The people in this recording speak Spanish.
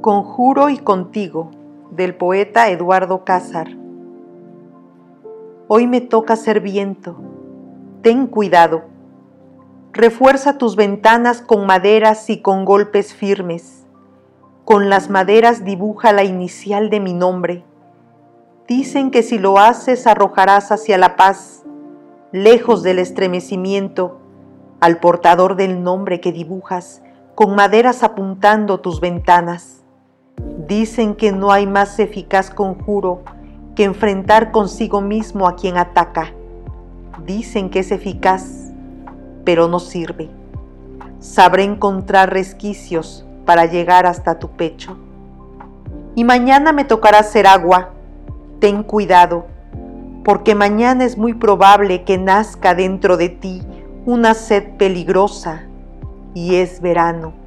Conjuro y contigo, del poeta Eduardo Cázar. Hoy me toca ser viento. Ten cuidado. Refuerza tus ventanas con maderas y con golpes firmes. Con las maderas dibuja la inicial de mi nombre. Dicen que si lo haces arrojarás hacia la paz, lejos del estremecimiento, al portador del nombre que dibujas, con maderas apuntando tus ventanas. Dicen que no hay más eficaz conjuro que enfrentar consigo mismo a quien ataca. Dicen que es eficaz, pero no sirve. Sabré encontrar resquicios para llegar hasta tu pecho. Y mañana me tocará ser agua. Ten cuidado, porque mañana es muy probable que nazca dentro de ti una sed peligrosa y es verano.